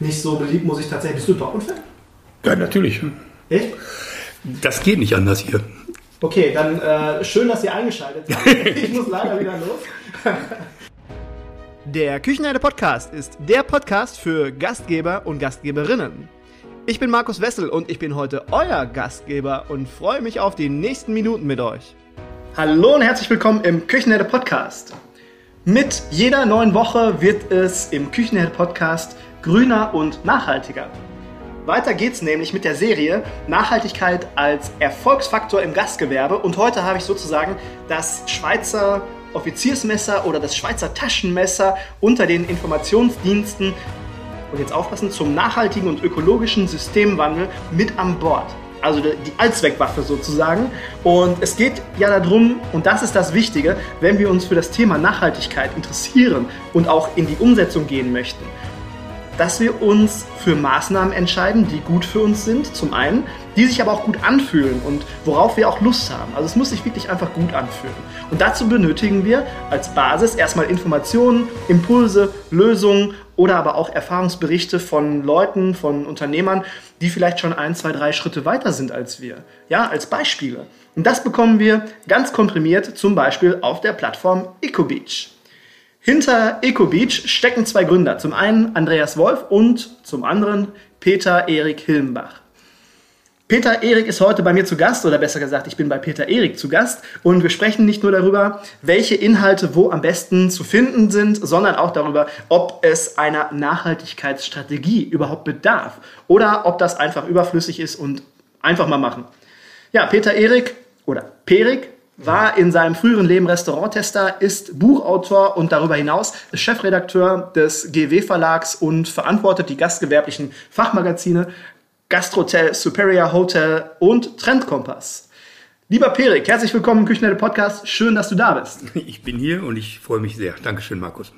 nicht so beliebt, muss ich tatsächlich. Bist du Dortmund-Fan? Ja, natürlich. Echt? Das geht nicht anders hier. Okay, dann äh, schön, dass ihr eingeschaltet habt. ich muss leider wieder los. Der Küchenherde Podcast ist der Podcast für Gastgeber und Gastgeberinnen. Ich bin Markus Wessel und ich bin heute euer Gastgeber und freue mich auf die nächsten Minuten mit euch. Hallo und herzlich willkommen im Küchenherde Podcast. Mit jeder neuen Woche wird es im Küchenherde Podcast grüner und nachhaltiger. Weiter geht's nämlich mit der Serie Nachhaltigkeit als Erfolgsfaktor im Gastgewerbe und heute habe ich sozusagen das Schweizer Offiziersmesser oder das Schweizer Taschenmesser unter den Informationsdiensten und jetzt aufpassen zum nachhaltigen und ökologischen Systemwandel mit an Bord. Also die Allzweckwaffe sozusagen. Und es geht ja darum, und das ist das Wichtige, wenn wir uns für das Thema Nachhaltigkeit interessieren und auch in die Umsetzung gehen möchten, dass wir uns für Maßnahmen entscheiden, die gut für uns sind, zum einen, die sich aber auch gut anfühlen und worauf wir auch Lust haben. Also es muss sich wirklich einfach gut anfühlen. Und dazu benötigen wir als Basis erstmal Informationen, Impulse, Lösungen oder aber auch Erfahrungsberichte von Leuten, von Unternehmern, die vielleicht schon ein, zwei, drei Schritte weiter sind als wir. Ja, als Beispiele. Und das bekommen wir ganz komprimiert zum Beispiel auf der Plattform EcoBeach. Hinter EcoBeach stecken zwei Gründer. Zum einen Andreas Wolf und zum anderen Peter Erik Hilmbach. Peter Erik ist heute bei mir zu Gast, oder besser gesagt, ich bin bei Peter Erik zu Gast und wir sprechen nicht nur darüber, welche Inhalte wo am besten zu finden sind, sondern auch darüber, ob es einer Nachhaltigkeitsstrategie überhaupt bedarf oder ob das einfach überflüssig ist und einfach mal machen. Ja, Peter Erik oder Perik war in seinem früheren Leben Restauranttester, ist Buchautor und darüber hinaus Chefredakteur des GW Verlags und verantwortet die gastgewerblichen Fachmagazine Gastrotel, Superior Hotel und Trendkompass. Lieber Perik, herzlich willkommen im Küchenherde Podcast. Schön, dass du da bist. Ich bin hier und ich freue mich sehr. Dankeschön, Markus.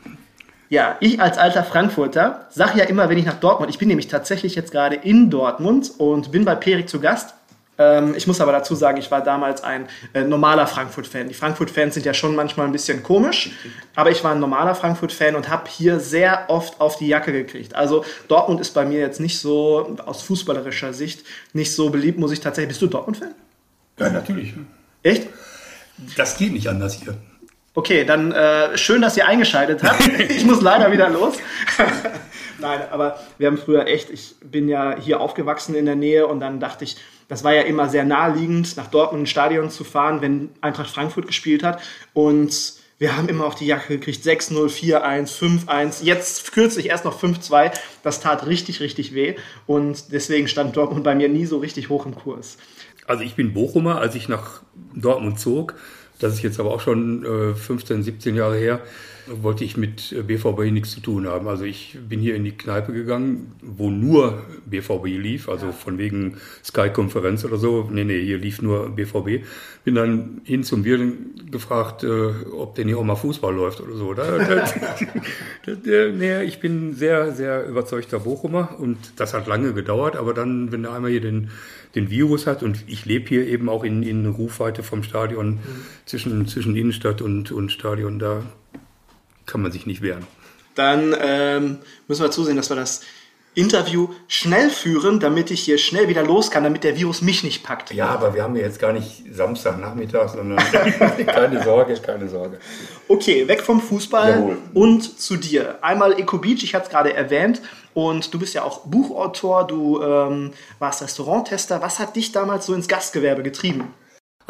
Ja, ich als alter Frankfurter sage ja immer, wenn ich nach Dortmund, ich bin nämlich tatsächlich jetzt gerade in Dortmund und bin bei Perik zu Gast. Ähm, ich muss aber dazu sagen, ich war damals ein äh, normaler Frankfurt-Fan. Die Frankfurt-Fans sind ja schon manchmal ein bisschen komisch, aber ich war ein normaler Frankfurt-Fan und habe hier sehr oft auf die Jacke gekriegt. Also Dortmund ist bei mir jetzt nicht so, aus fußballerischer Sicht, nicht so beliebt, muss ich tatsächlich. Bist du Dortmund-Fan? Ja, natürlich. Echt? Das geht nicht anders hier. Okay, dann äh, schön, dass ihr eingeschaltet habt. ich muss leider wieder los. Nein, aber wir haben früher echt, ich bin ja hier aufgewachsen in der Nähe und dann dachte ich, das war ja immer sehr naheliegend, nach Dortmund ins Stadion zu fahren, wenn Eintracht Frankfurt gespielt hat. Und wir haben immer auf die Jacke gekriegt, 6-0, 4-1, 5-1, jetzt kürzlich erst noch 5-2. Das tat richtig, richtig weh. Und deswegen stand Dortmund bei mir nie so richtig hoch im Kurs. Also ich bin Bochumer, als ich nach Dortmund zog. Das ist jetzt aber auch schon äh, 15, 17 Jahre her wollte ich mit BVB nichts zu tun haben. Also ich bin hier in die Kneipe gegangen, wo nur BVB lief, also von wegen Sky-Konferenz oder so. Nee, nee, hier lief nur BVB. Bin dann hin zum Bier gefragt, äh, ob denn hier auch mal Fußball läuft oder so. Da, nee, ich bin sehr, sehr überzeugter Bochumer und das hat lange gedauert, aber dann, wenn er einmal hier den den Virus hat und ich lebe hier eben auch in, in Rufweite vom Stadion mhm. zwischen, zwischen Innenstadt und, und Stadion, da kann man sich nicht wehren. Dann ähm, müssen wir zusehen, dass wir das Interview schnell führen, damit ich hier schnell wieder los kann, damit der Virus mich nicht packt. Ja, aber wir haben ja jetzt gar nicht Samstagnachmittag, sondern keine Sorge, keine Sorge. Okay, weg vom Fußball Jawohl. und zu dir. Einmal Eco Beach, ich hatte es gerade erwähnt, und du bist ja auch Buchautor, du ähm, warst Restauranttester. Was hat dich damals so ins Gastgewerbe getrieben?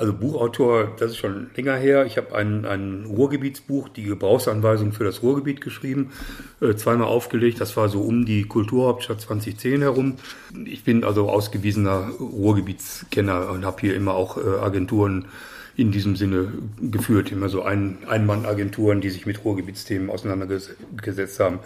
Also Buchautor, das ist schon länger her. Ich habe ein, ein Ruhrgebietsbuch, die Gebrauchsanweisung für das Ruhrgebiet geschrieben, äh, zweimal aufgelegt. Das war so um die Kulturhauptstadt 2010 herum. Ich bin also ausgewiesener Ruhrgebietskenner und habe hier immer auch äh, Agenturen in diesem Sinne geführt, immer so ein Ein-Mann-Agenturen, die sich mit Ruhrgebietsthemen auseinandergesetzt haben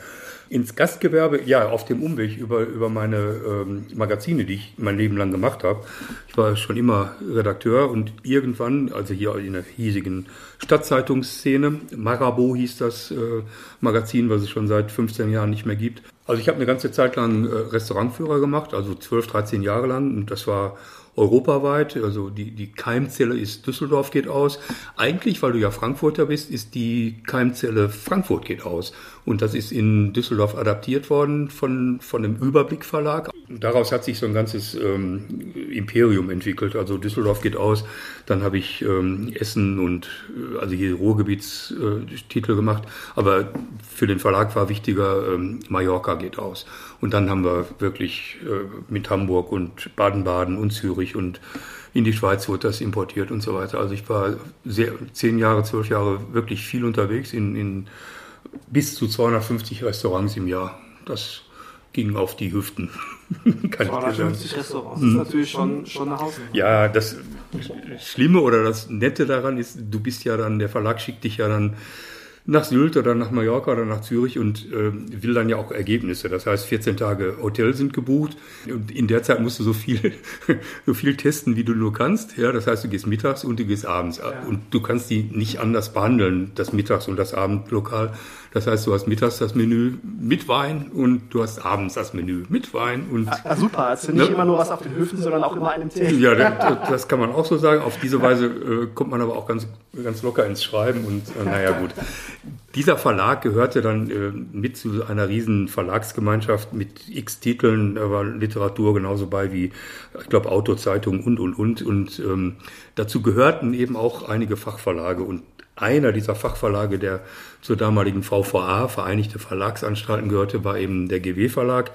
ins Gastgewerbe, ja, auf dem Umweg über, über meine ähm, Magazine, die ich mein Leben lang gemacht habe. Ich war schon immer Redakteur und irgendwann, also hier in der hiesigen Stadtzeitungsszene, Marabo hieß das äh, Magazin, was es schon seit 15 Jahren nicht mehr gibt, Also ich habe eine ganze Zeit lang äh, Restaurantführer gemacht, also 12, 13 Jahre lang. Und das war europaweit. Also die, die Keimzelle ist Düsseldorf geht aus. Eigentlich, weil du ja Frankfurter bist, ist die Keimzelle Frankfurt geht aus. Und das ist in Düsseldorf adaptiert worden von, von dem Überblick Verlag. Daraus hat sich so ein ganzes ähm, Imperium entwickelt. Also Düsseldorf geht aus. Dann habe ich ähm, Essen und äh, also hier Ruhrgebietstitel äh, gemacht. Aber für den Verlag war wichtiger, ähm, Mallorca geht aus. Und dann haben wir wirklich äh, mit Hamburg und Baden-Baden und Zürich und in die Schweiz wurde das importiert und so weiter. Also ich war sehr, zehn Jahre, zwölf Jahre wirklich viel unterwegs in, in bis zu 250 Restaurants im Jahr. Das ging auf die Hüften. 250 Restaurants, das ist natürlich schon, schon eine Hausnummer. Ja, das Schlimme oder das Nette daran ist, du bist ja dann, der Verlag schickt dich ja dann nach Sylt oder nach Mallorca oder nach Zürich und äh, will dann ja auch Ergebnisse. Das heißt, 14 Tage Hotel sind gebucht und in der Zeit musst du so viel, so viel testen, wie du nur kannst. Ja, das heißt, du gehst mittags und du gehst abends ja. und du kannst die nicht anders behandeln, das Mittags- und das Abendlokal. Das heißt, du hast mittags das Menü mit Wein und du hast abends das Menü mit Wein. Und, ah, super, also nicht ne? immer nur was auf den Höfen, sondern auch immer einem Tee. Ja, das, das, kann man auch so sagen. Auf diese Weise äh, kommt man aber auch ganz, ganz locker ins Schreiben und äh, naja gut. Dieser Verlag gehörte dann äh, mit zu einer riesen Verlagsgemeinschaft mit x Titeln, da war Literatur genauso bei wie, ich glaube, Autozeitungen und, und, und. Und ähm, dazu gehörten eben auch einige Fachverlage und einer dieser Fachverlage, der zur damaligen VVA, Vereinigte Verlagsanstalten, gehörte, war eben der GW Verlag,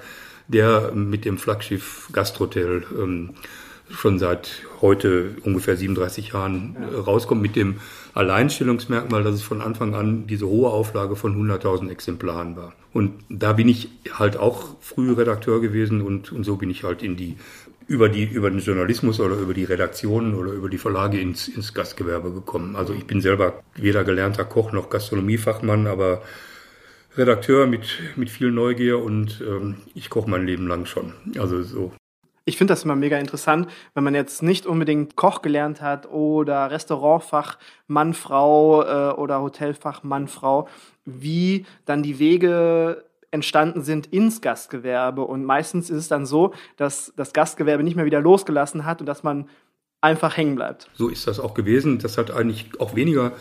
der mit dem Flaggschiff Gastrotel ähm, schon seit heute ungefähr 37 Jahren ja. Äh, rauskommt, mit dem Alleinstellungsmerkmal, dass es von Anfang an diese hohe Auflage von 100.000 Exemplaren war. Und da bin ich halt auch früh Redakteur gewesen und, und so bin ich halt in die über, die, über den Journalismus oder über die Redaktionen oder über die Verlage ins, ins Gastgewerbe gekommen. Also ich bin selber weder gelernter Koch noch Gastronomiefachmann, aber Redakteur mit, mit viel Neugier und ähm, ich koche mein Leben lang schon. Also so. Ich finde das immer mega interessant, wenn man jetzt nicht unbedingt Koch gelernt hat oder Restaurantfach Mann, Frau äh, oder Hotelfach Mann, Frau, wie dann die Wege entstanden sind ins Gastgewerbe. Und meistens ist es dann so, dass das Gastgewerbe nicht mehr wieder losgelassen hat und dass man einfach hängen bleibt. So ist das auch gewesen. Das hat eigentlich auch weniger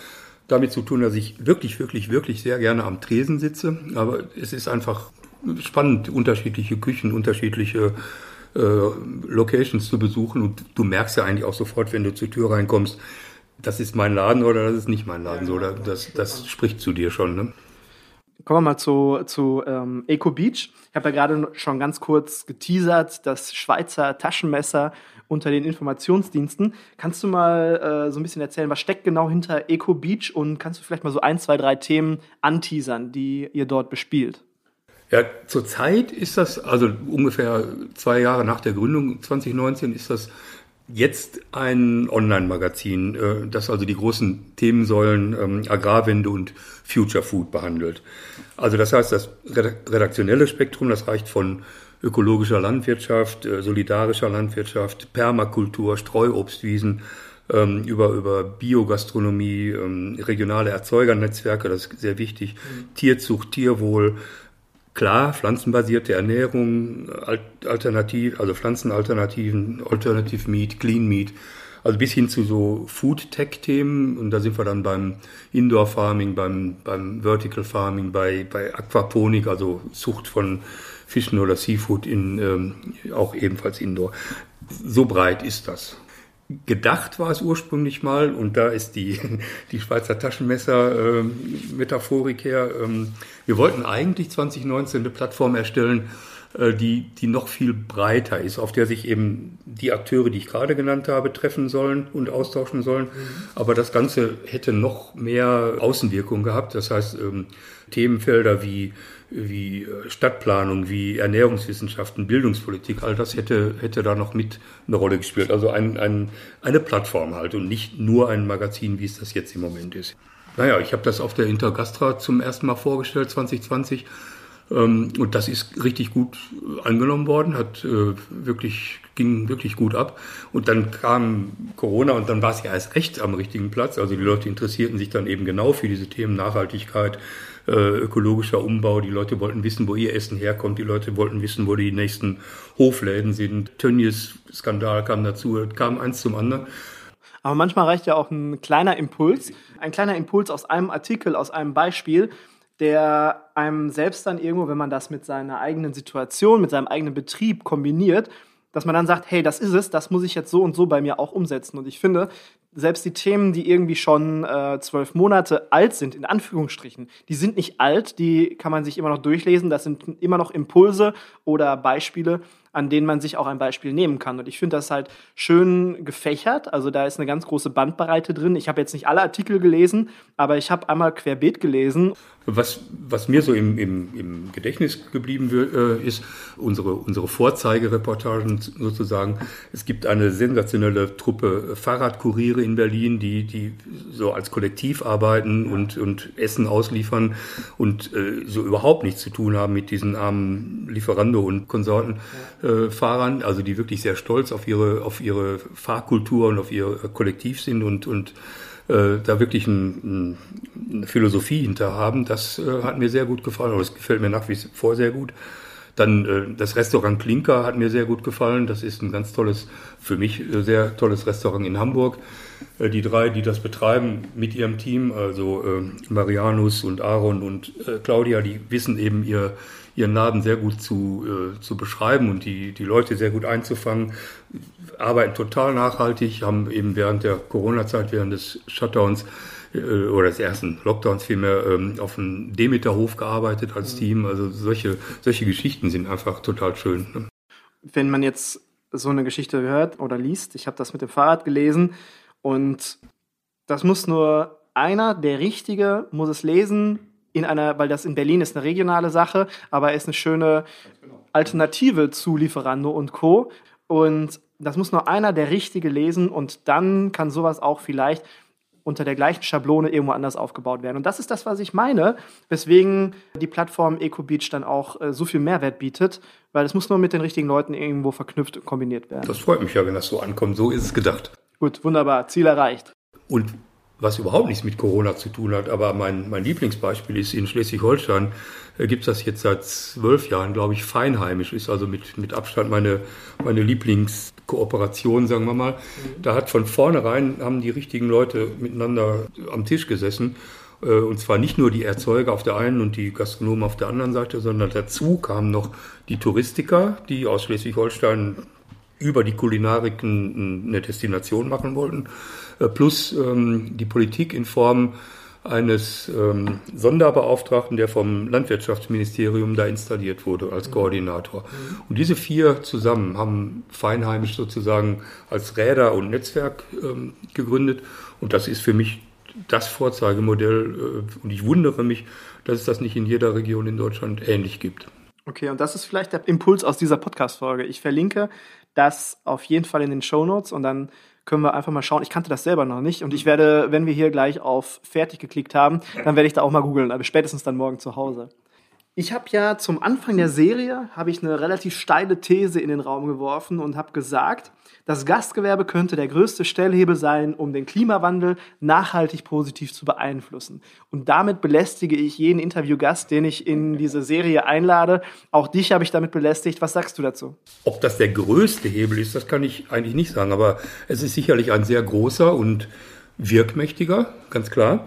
damit zu tun, dass ich wirklich, wirklich, wirklich sehr gerne am Tresen sitze. Aber es ist einfach spannend, unterschiedliche Küchen, unterschiedliche äh, Locations zu besuchen. Und du merkst ja eigentlich auch sofort, wenn du zur Tür reinkommst, das ist mein Laden oder das ist nicht mein Laden. So, das, das spricht zu dir schon. Ne? Kommen wir mal zu, zu ähm, Eco Beach. Ich habe ja gerade schon ganz kurz geteasert, das Schweizer Taschenmesser unter den Informationsdiensten. Kannst du mal äh, so ein bisschen erzählen, was steckt genau hinter Eco Beach und kannst du vielleicht mal so ein, zwei, drei Themen anteasern, die ihr dort bespielt? Ja, zurzeit ist das, also ungefähr zwei Jahre nach der Gründung 2019, ist das jetzt ein Online-Magazin, äh, das also die großen Themensäulen ähm, Agrarwende und Future Food behandelt. Also das heißt, das redaktionelle Spektrum, das reicht von ökologischer Landwirtschaft, äh, solidarischer Landwirtschaft, Permakultur, Streuobstwiesen, ähm, über, über Biogastronomie, ähm, regionale Erzeugernetzwerke, das ist sehr wichtig, mhm. Tierzucht, Tierwohl, Klar, pflanzenbasierte Ernährung, alternativ, also Pflanzenalternativen, Alternative Meat, Clean Meat, also bis hin zu so Food-Tech-Themen. Und da sind wir dann beim Indoor-Farming, beim, beim Vertical Farming, bei, bei Aquaponik, also Zucht von Fischen oder Seafood in, ähm, auch ebenfalls Indoor. So breit ist das. Gedacht war es ursprünglich mal, und da ist die, die Schweizer Taschenmesser-Metaphorik ähm, her. Ähm, wir wollten eigentlich 2019 eine Plattform erstellen, äh, die, die noch viel breiter ist, auf der sich eben die Akteure, die ich gerade genannt habe, treffen sollen und austauschen sollen. Mhm. Aber das Ganze hätte noch mehr Außenwirkung gehabt. Das heißt, ähm, Themenfelder wie wie äh, Stadtplanung, wie Ernährungswissenschaften, Bildungspolitik, all das hätte, hätte da noch mit eine Rolle gespielt. Also ein, ein, eine Plattform halt und nicht nur ein Magazin, wie es das jetzt im Moment ist. Naja, ich habe das auf der Intergastra zum ersten Mal vorgestellt, 2020. Ähm, und das ist richtig gut angenommen worden, hat äh, wirklich, ging wirklich gut ab. Und dann kam Corona und dann war es ja erst recht am richtigen Platz. Also die Leute interessierten sich dann eben genau für diese Themen Nachhaltigkeit, äh, ökologischer Umbau. Die Leute wollten wissen, wo ihr Essen herkommt. Die Leute wollten wissen, wo die nächsten Hofläden sind. Tönnies-Skandal kam dazu, kam eins zum anderen. Aber manchmal reicht ja auch ein kleiner Impuls, ein kleiner Impuls aus einem Artikel, aus einem Beispiel, der einem selbst dann irgendwo, wenn man das mit seiner eigenen Situation, mit seinem eigenen Betrieb kombiniert, dass man dann sagt, hey, das ist es, das muss ich jetzt so und so bei mir auch umsetzen. Und ich finde, selbst die Themen, die irgendwie schon äh, zwölf Monate alt sind, in Anführungsstrichen, die sind nicht alt, die kann man sich immer noch durchlesen, das sind immer noch Impulse oder Beispiele, an denen man sich auch ein Beispiel nehmen kann. Und ich finde das halt schön gefächert. Also da ist eine ganz große Bandbreite drin. Ich habe jetzt nicht alle Artikel gelesen, aber ich habe einmal querbeet gelesen. Was, was mir so im, im, im Gedächtnis geblieben äh, ist, unsere, unsere Vorzeigereportagen sozusagen. Es gibt eine sensationelle Truppe Fahrradkuriere in Berlin, die, die so als Kollektiv arbeiten und, und Essen ausliefern und äh, so überhaupt nichts zu tun haben mit diesen armen Lieferando und Konsorten. Äh, Fahrern, also die wirklich sehr stolz auf ihre, auf ihre Fahrkultur und auf ihr Kollektiv sind und, und äh, da wirklich ein, ein, eine Philosophie hinter haben, das äh, hat mir sehr gut gefallen, oder es gefällt mir nach wie vor sehr gut. Dann äh, das Restaurant Klinker hat mir sehr gut gefallen. Das ist ein ganz tolles, für mich äh, sehr tolles Restaurant in Hamburg. Äh, die drei, die das betreiben mit ihrem Team, also äh, Marianus und Aaron und äh, Claudia, die wissen eben ihr, ihren Laden sehr gut zu, äh, zu beschreiben und die, die Leute sehr gut einzufangen, arbeiten total nachhaltig, haben eben während der Corona-Zeit, während des Shutdowns äh, oder des ersten Lockdowns vielmehr ähm, auf einem Demeterhof gearbeitet als mhm. Team. Also solche, solche Geschichten sind einfach total schön. Ne? Wenn man jetzt so eine Geschichte hört oder liest, ich habe das mit dem Fahrrad gelesen und das muss nur einer, der Richtige, muss es lesen, in einer, weil das in Berlin ist eine regionale Sache, aber ist eine schöne Alternative zu Lieferando und Co. Und das muss nur einer der Richtige lesen und dann kann sowas auch vielleicht unter der gleichen Schablone irgendwo anders aufgebaut werden. Und das ist das, was ich meine, weswegen die Plattform EcoBeach dann auch äh, so viel Mehrwert bietet, weil es muss nur mit den richtigen Leuten irgendwo verknüpft und kombiniert werden. Das freut mich ja, wenn das so ankommt. So ist es gedacht. Gut, wunderbar. Ziel erreicht. Und was überhaupt nichts mit Corona zu tun hat, aber mein, mein Lieblingsbeispiel ist, in Schleswig-Holstein äh, gibt es das jetzt seit zwölf Jahren, glaube ich, feinheimisch, ist also mit, mit Abstand meine, meine Lieblingskooperation, sagen wir mal. Mhm. Da hat von vornherein, haben die richtigen Leute miteinander am Tisch gesessen äh, und zwar nicht nur die Erzeuger auf der einen und die Gastronomen auf der anderen Seite, sondern dazu kamen noch die Touristiker, die aus Schleswig-Holstein über die Kulinarik eine Destination machen wollten, plus ähm, die Politik in Form eines ähm, Sonderbeauftragten, der vom Landwirtschaftsministerium da installiert wurde als Koordinator. Und diese vier zusammen haben Feinheimisch sozusagen als Räder und Netzwerk ähm, gegründet. Und das ist für mich das Vorzeigemodell. Äh, und ich wundere mich, dass es das nicht in jeder Region in Deutschland ähnlich gibt. Okay, und das ist vielleicht der Impuls aus dieser Podcast-Folge. Ich verlinke das auf jeden Fall in den Show Notes und dann können wir einfach mal schauen. Ich kannte das selber noch nicht und ich werde, wenn wir hier gleich auf fertig geklickt haben, dann werde ich da auch mal googeln, aber spätestens dann morgen zu Hause. Ich habe ja zum Anfang der Serie habe ich eine relativ steile These in den Raum geworfen und habe gesagt, das Gastgewerbe könnte der größte Stellhebel sein, um den Klimawandel nachhaltig positiv zu beeinflussen. Und damit belästige ich jeden Interviewgast, den ich in diese Serie einlade. Auch dich habe ich damit belästigt. Was sagst du dazu? Ob das der größte Hebel ist, das kann ich eigentlich nicht sagen. Aber es ist sicherlich ein sehr großer und wirkmächtiger, ganz klar.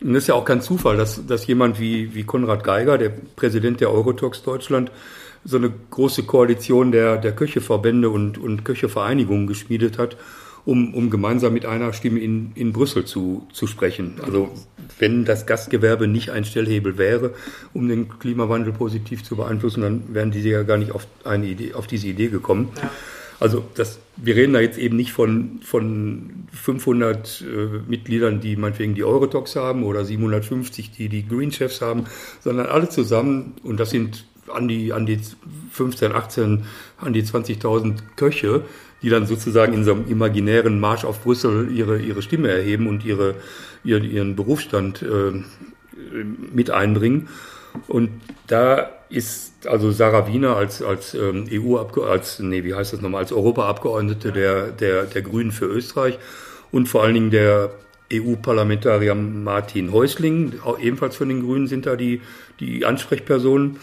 Und es ist ja auch kein Zufall, dass, dass jemand wie, wie Konrad Geiger, der Präsident der Eurotox Deutschland, so eine große Koalition der, der Köcheverbände und, und Köchevereinigungen geschmiedet hat, um, um gemeinsam mit einer Stimme in, in Brüssel zu, zu sprechen. Also wenn das Gastgewerbe nicht ein Stellhebel wäre, um den Klimawandel positiv zu beeinflussen, dann wären die ja gar nicht auf, eine Idee, auf diese Idee gekommen. Ja. Also das, wir reden da jetzt eben nicht von, von 500 äh, Mitgliedern, die meinetwegen die Eurotox haben oder 750, die die Green Chefs haben, sondern alle zusammen, und das sind an die, an die 15, 18, an die 20.000 Köche, die dann sozusagen in so einem imaginären Marsch auf Brüssel ihre, ihre Stimme erheben und ihre, ihren, ihren Berufsstand äh, mit einbringen. Und da ist also Sarah Wiener als, als ähm, EU-Abgeordnete, als, nee, wie heißt das nochmal, als Europaabgeordnete der, der, der Grünen für Österreich und vor allen Dingen der EU-Parlamentarier Martin Häusling, ebenfalls von den Grünen sind da die, die Ansprechpersonen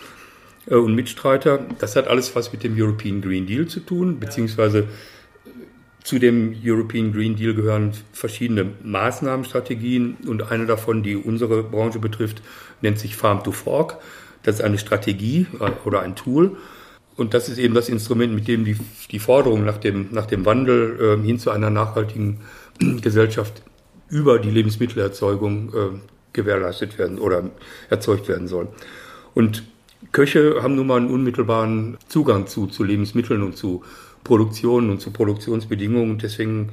äh, und Mitstreiter. Das hat alles was mit dem European Green Deal zu tun, beziehungsweise zu dem European Green Deal gehören verschiedene Maßnahmenstrategien und eine davon, die unsere Branche betrifft, nennt sich Farm to Fork. Das ist eine Strategie äh, oder ein Tool. Und das ist eben das Instrument, mit dem die, die Forderung nach dem, nach dem Wandel äh, hin zu einer nachhaltigen Gesellschaft über die Lebensmittelerzeugung äh, gewährleistet werden oder erzeugt werden soll. Und Köche haben nun mal einen unmittelbaren Zugang zu, zu Lebensmitteln und zu Produktion und zu Produktionsbedingungen. Deswegen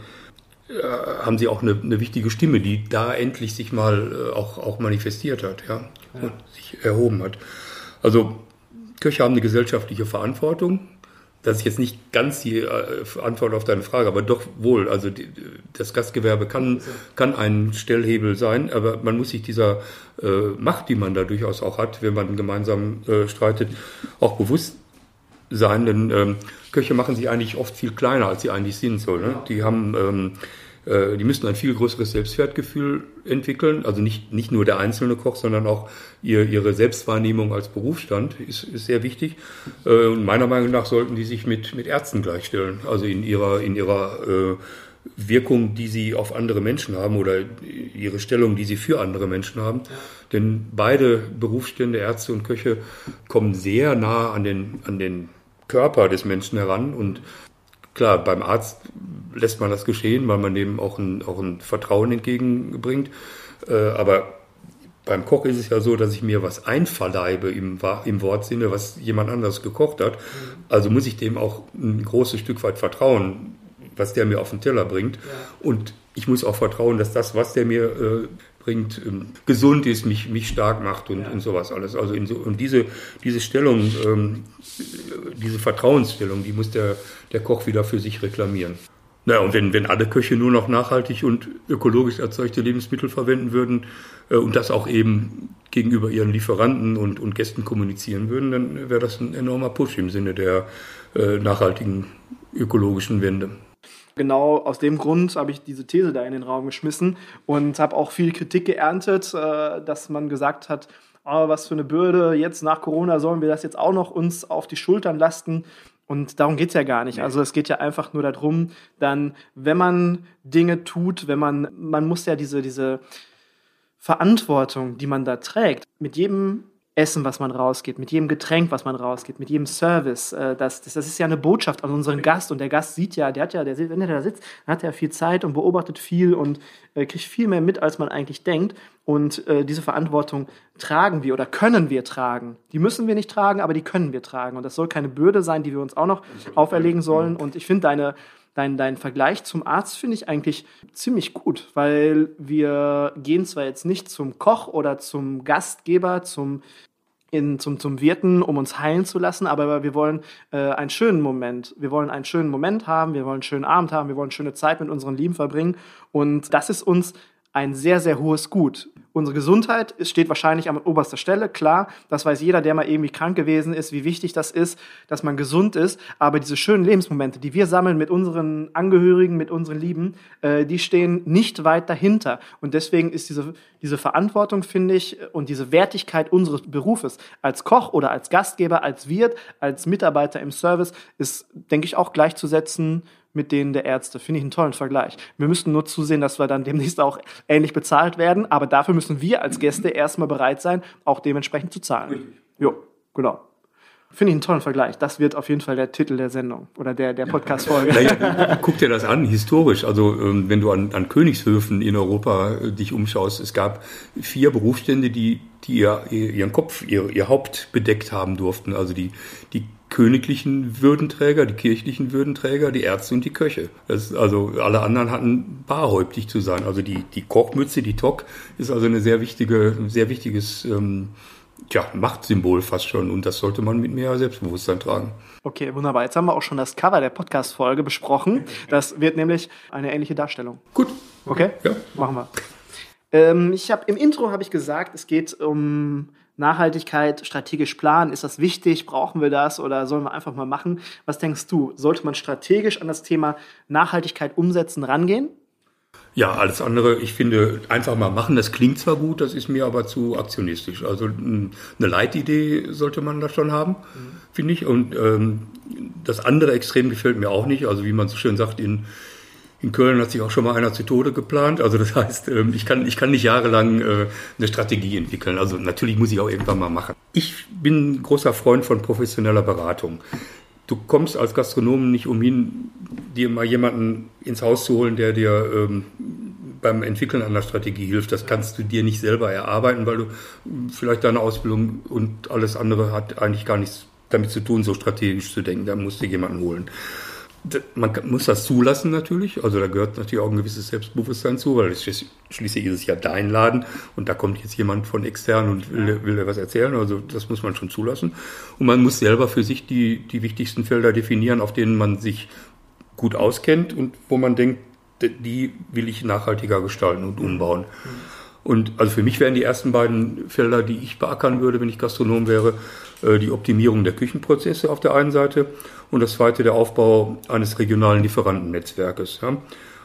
haben sie auch eine, eine, wichtige Stimme, die da endlich sich mal äh, auch, auch manifestiert hat ja, ja. und sich erhoben hat. Also Köche haben eine gesellschaftliche Verantwortung das ist jetzt nicht ganz die äh, Antwort auf deine Frage, aber doch wohl. Also die, das Gastgewerbe kann, kann ein Stellhebel sein, aber man muss sich dieser äh, Macht, die man da durchaus auch hat, wenn man gemeinsam äh, streitet, auch bewusst sein. Denn ähm, Köche machen sich eigentlich oft viel kleiner, als sie eigentlich sind. So, ne? Die haben ähm, äh, die müssen ein viel größeres Selbstwertgefühl entwickeln. Also nicht, nicht nur der einzelne Koch, sondern auch ihr, ihre Selbstwahrnehmung als Berufsstand ist, ist sehr wichtig. Äh, und meiner Meinung nach sollten die sich mit, mit Ärzten gleichstellen. Also in ihrer, in ihrer äh, Wirkung, die sie auf andere Menschen haben oder ihre Stellung, die sie für andere Menschen haben. Denn beide Berufsstände, Ärzte und Köche, kommen sehr nah an den, an den Körper des Menschen heran und Klar, beim Arzt lässt man das geschehen, weil man dem auch ein, auch ein Vertrauen entgegenbringt. Äh, aber beim Koch ist es ja so, dass ich mir was einverleibe im, im Wortsinne, was jemand anderes gekocht hat. Also muss ich dem auch ein großes Stück weit vertrauen, was der mir auf den Teller bringt. Ja. Und ich muss auch vertrauen, dass das, was der mir äh, bringt, ähm, gesund ist, mich, mich stark macht und, ja. und sowas alles. Also in so, und diese, diese Stellung, ähm, diese Vertrauensstellung, die muss der, der Koch wieder für sich reklamieren. Naja, und wenn, wenn alle Köche nur noch nachhaltig und ökologisch erzeugte Lebensmittel verwenden würden äh, und das auch eben gegenüber ihren Lieferanten und, und Gästen kommunizieren würden, dann wäre das ein enormer Push im Sinne der äh, nachhaltigen ökologischen Wende. Genau aus dem Grund habe ich diese These da in den Raum geschmissen und habe auch viel Kritik geerntet, äh, dass man gesagt hat, oh, was für eine Bürde, jetzt nach Corona sollen wir das jetzt auch noch uns auf die Schultern lasten. Und darum geht es ja gar nicht. Also es geht ja einfach nur darum, dann, wenn man Dinge tut, wenn man, man muss ja diese, diese Verantwortung, die man da trägt, mit jedem Essen, was man rausgeht, mit jedem Getränk, was man rausgeht, mit jedem Service. Äh, das, das, das ist ja eine Botschaft an unseren Gast und der Gast sieht ja, der hat ja, der, wenn er da sitzt, dann hat er viel Zeit und beobachtet viel und äh, kriegt viel mehr mit, als man eigentlich denkt. Und äh, diese Verantwortung tragen wir oder können wir tragen. Die müssen wir nicht tragen, aber die können wir tragen. Und das soll keine Bürde sein, die wir uns auch noch auferlegen sollen. Und ich finde deine dein, dein Vergleich zum Arzt finde ich eigentlich ziemlich gut, weil wir gehen zwar jetzt nicht zum Koch oder zum Gastgeber, zum in, zum, zum Wirten, um uns heilen zu lassen, aber wir wollen äh, einen schönen Moment. Wir wollen einen schönen Moment haben, wir wollen einen schönen Abend haben, wir wollen schöne Zeit mit unseren Lieben verbringen. Und das ist uns ein sehr, sehr hohes Gut. Unsere Gesundheit steht wahrscheinlich an oberster Stelle, klar. Das weiß jeder, der mal irgendwie krank gewesen ist, wie wichtig das ist, dass man gesund ist. Aber diese schönen Lebensmomente, die wir sammeln mit unseren Angehörigen, mit unseren Lieben, äh, die stehen nicht weit dahinter. Und deswegen ist diese, diese Verantwortung, finde ich, und diese Wertigkeit unseres Berufes als Koch oder als Gastgeber, als Wirt, als Mitarbeiter im Service, ist, denke ich, auch gleichzusetzen mit denen der Ärzte. Finde ich einen tollen Vergleich. Wir müssten nur zusehen, dass wir dann demnächst auch ähnlich bezahlt werden, aber dafür müssen wir als Gäste erstmal bereit sein, auch dementsprechend zu zahlen. Richtig. Jo, genau. Finde ich einen tollen Vergleich. Das wird auf jeden Fall der Titel der Sendung oder der, der Podcast-Folge. Ja, guck dir das an, historisch. Also, ähm, wenn du an, an Königshöfen in Europa äh, dich umschaust, es gab vier Berufsstände, die, die ihr, ihren Kopf, ihr, ihr Haupt bedeckt haben durften. Also die, die königlichen Würdenträger, die kirchlichen Würdenträger, die Ärzte und die Köche. Das, also alle anderen hatten barhäuptig zu sein. Also die, die Kochmütze, die Tok, ist also eine sehr wichtige, sehr wichtiges ähm, tja, Machtsymbol fast schon. Und das sollte man mit mehr Selbstbewusstsein tragen. Okay, wunderbar. Jetzt haben wir auch schon das Cover der Podcast-Folge besprochen. Das wird nämlich eine ähnliche Darstellung. Gut. Okay? Ja. Machen wir. Ähm, ich habe im Intro habe ich gesagt, es geht um Nachhaltigkeit, strategisch planen, ist das wichtig? Brauchen wir das oder sollen wir einfach mal machen? Was denkst du? Sollte man strategisch an das Thema Nachhaltigkeit umsetzen rangehen? Ja, alles andere, ich finde, einfach mal machen, das klingt zwar gut, das ist mir aber zu aktionistisch. Also eine Leitidee sollte man da schon haben, mhm. finde ich. Und ähm, das andere Extrem gefällt mir auch nicht. Also wie man so schön sagt, in, in Köln hat sich auch schon mal einer zu Tode geplant. Also das heißt, ähm, ich kann, ich kann nicht jahrelang äh, eine Strategie entwickeln. Also natürlich muss ich auch irgendwann mal machen. Ich bin großer Freund von professioneller Beratung du kommst als Gastronom nicht umhin, dir mal jemanden ins Haus zu holen, der dir ähm, beim Entwickeln einer Strategie hilft. Das kannst du dir nicht selber erarbeiten, weil du vielleicht deine Ausbildung und alles andere hat eigentlich gar nichts damit zu tun, so strategisch zu denken. Da musst du jemanden holen man muss das zulassen natürlich, also da gehört natürlich auch ein gewisses Selbstbewusstsein zu, weil es schließlich ist es ja dein Laden und da kommt jetzt jemand von extern und will, will dir was erzählen, also das muss man schon zulassen. Und man muss selber für sich die, die wichtigsten Felder definieren, auf denen man sich gut auskennt und wo man denkt, die will ich nachhaltiger gestalten und umbauen. Und also für mich wären die ersten beiden Felder, die ich beackern würde, wenn ich Gastronom wäre, die Optimierung der Küchenprozesse auf der einen Seite und das zweite der Aufbau eines regionalen Lieferantennetzwerkes.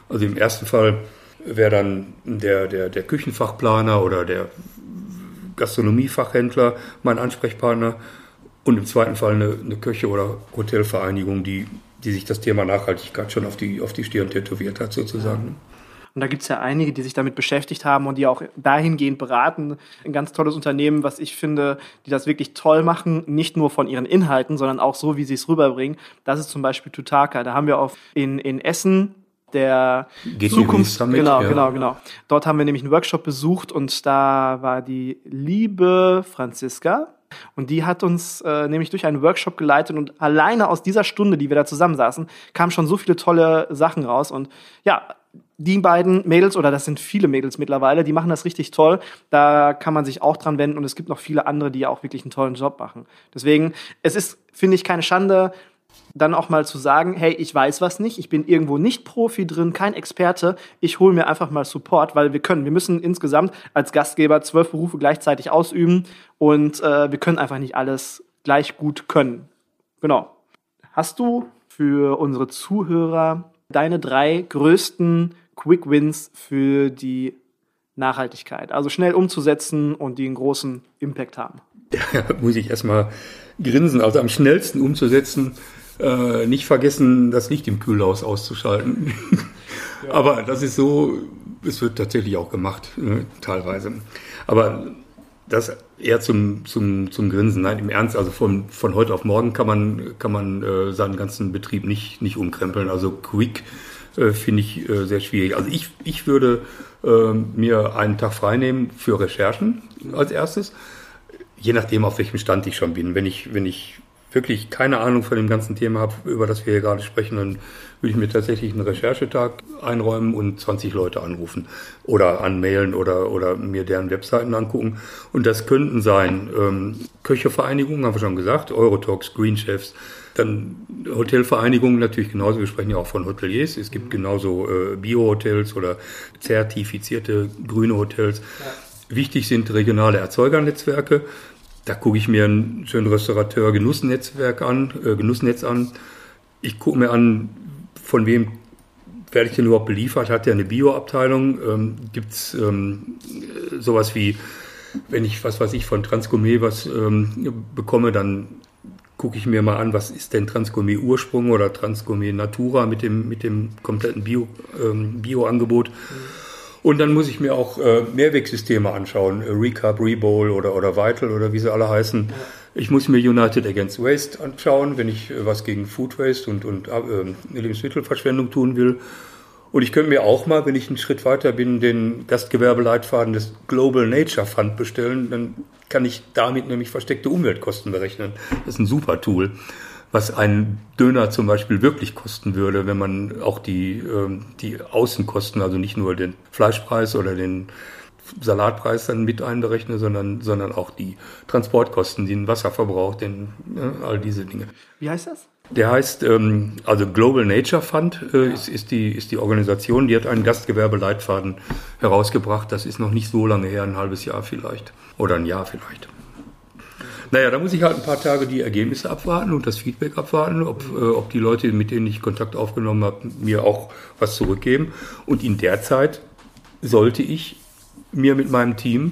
Also im ersten Fall wäre dann der, der, der Küchenfachplaner oder der Gastronomiefachhändler mein Ansprechpartner und im zweiten Fall eine, eine Köche- oder Hotelvereinigung, die, die sich das Thema Nachhaltigkeit schon auf die, auf die Stirn tätowiert hat sozusagen. Und da gibt es ja einige, die sich damit beschäftigt haben und die auch dahingehend beraten. Ein ganz tolles Unternehmen, was ich finde, die das wirklich toll machen, nicht nur von ihren Inhalten, sondern auch so, wie sie es rüberbringen. Das ist zum Beispiel Tutaka. Da haben wir auch in, in Essen der Geht Zukunft. Summit, genau, ja. genau, genau. Dort haben wir nämlich einen Workshop besucht und da war die liebe Franziska, und die hat uns äh, nämlich durch einen Workshop geleitet und alleine aus dieser Stunde, die wir da zusammensaßen, kamen schon so viele tolle Sachen raus. Und ja, die beiden Mädels, oder das sind viele Mädels mittlerweile, die machen das richtig toll. Da kann man sich auch dran wenden und es gibt noch viele andere, die auch wirklich einen tollen Job machen. Deswegen, es ist, finde ich, keine Schande, dann auch mal zu sagen, hey, ich weiß was nicht, ich bin irgendwo nicht Profi drin, kein Experte, ich hole mir einfach mal Support, weil wir können, wir müssen insgesamt als Gastgeber zwölf Berufe gleichzeitig ausüben und äh, wir können einfach nicht alles gleich gut können. Genau. Hast du für unsere Zuhörer deine drei größten Quick Wins für die Nachhaltigkeit. Also schnell umzusetzen und die einen großen Impact haben. Ja, muss ich erstmal grinsen. Also am schnellsten umzusetzen, äh, nicht vergessen, das Licht im Kühlhaus auszuschalten. Ja. Aber das ist so, es wird tatsächlich auch gemacht, ne, teilweise. Aber das eher zum, zum, zum Grinsen. Nein, im Ernst, also von, von heute auf morgen kann man, kann man äh, seinen ganzen Betrieb nicht, nicht umkrempeln. Also quick äh, finde ich äh, sehr schwierig. Also ich, ich würde äh, mir einen Tag freinehmen für Recherchen als erstes, je nachdem, auf welchem Stand ich schon bin. Wenn ich, wenn ich wirklich keine Ahnung von dem ganzen Thema habe, über das wir hier gerade sprechen, dann würde ich mir tatsächlich einen Recherchetag einräumen und 20 Leute anrufen oder anmailen oder, oder mir deren Webseiten angucken. Und das könnten sein ähm, Köchevereinigungen, haben wir schon gesagt, Eurotalks, Green Chefs, dann Hotelvereinigungen natürlich genauso, wir sprechen ja auch von Hoteliers. Es gibt genauso äh, Bio-Hotels oder zertifizierte grüne Hotels. Ja. Wichtig sind regionale Erzeugernetzwerke. Da gucke ich mir einen schönen Restaurateur Genussnetzwerk an, äh, Genussnetz an. Ich gucke mir an, von wem werde ich denn überhaupt beliefert? Hat der eine Bioabteilung? Ähm, Gibt es ähm, sowas wie, wenn ich, was weiß ich, von Transgourmet was ähm, bekomme, dann gucke ich mir mal an, was ist denn Transgourmet Ursprung oder Transgourmet Natura mit dem, mit dem kompletten Bio, ähm, Bio-Angebot. Mhm. Und dann muss ich mir auch äh, Mehrwegsysteme anschauen, äh, Recap, Rebowl oder, oder Vital oder wie sie alle heißen. Ich muss mir United Against Waste anschauen, wenn ich äh, was gegen Food Waste und, und äh, Lebensmittelverschwendung tun will. Und ich könnte mir auch mal, wenn ich einen Schritt weiter bin, den Gastgewerbeleitfaden des Global Nature Fund bestellen. Dann kann ich damit nämlich versteckte Umweltkosten berechnen. Das ist ein super Tool was ein Döner zum Beispiel wirklich kosten würde, wenn man auch die, ähm, die Außenkosten, also nicht nur den Fleischpreis oder den Salatpreis dann mit einberechne, sondern, sondern auch die Transportkosten, den Wasserverbrauch, den, äh, all diese Dinge. Wie heißt das? Der heißt, ähm, also Global Nature Fund äh, ist, ist, die, ist die Organisation, die hat einen Gastgewerbeleitfaden herausgebracht. Das ist noch nicht so lange her, ein halbes Jahr vielleicht. Oder ein Jahr vielleicht. Naja, da muss ich halt ein paar Tage die Ergebnisse abwarten und das Feedback abwarten, ob, äh, ob die Leute, mit denen ich Kontakt aufgenommen habe, mir auch was zurückgeben. Und in der Zeit sollte ich mir mit meinem Team,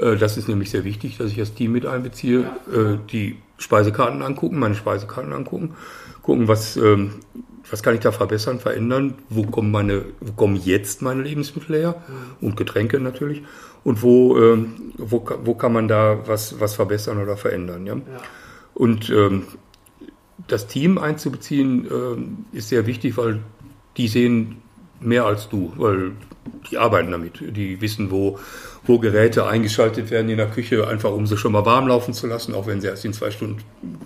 äh, das ist nämlich sehr wichtig, dass ich das Team mit einbeziehe, äh, die Speisekarten angucken, meine Speisekarten angucken, gucken, was, ähm, was kann ich da verbessern, verändern, wo kommen meine, wo kommen jetzt meine Lebensmittel her und Getränke natürlich und wo, ähm, wo, wo kann man da was, was verbessern oder verändern. Ja? ja. Und ähm, das Team einzubeziehen ähm, ist sehr wichtig, weil die sehen mehr als du, weil die arbeiten damit. Die wissen, wo, wo Geräte eingeschaltet werden in der Küche, einfach um sie schon mal warm laufen zu lassen, auch wenn sie erst in zwei Stunden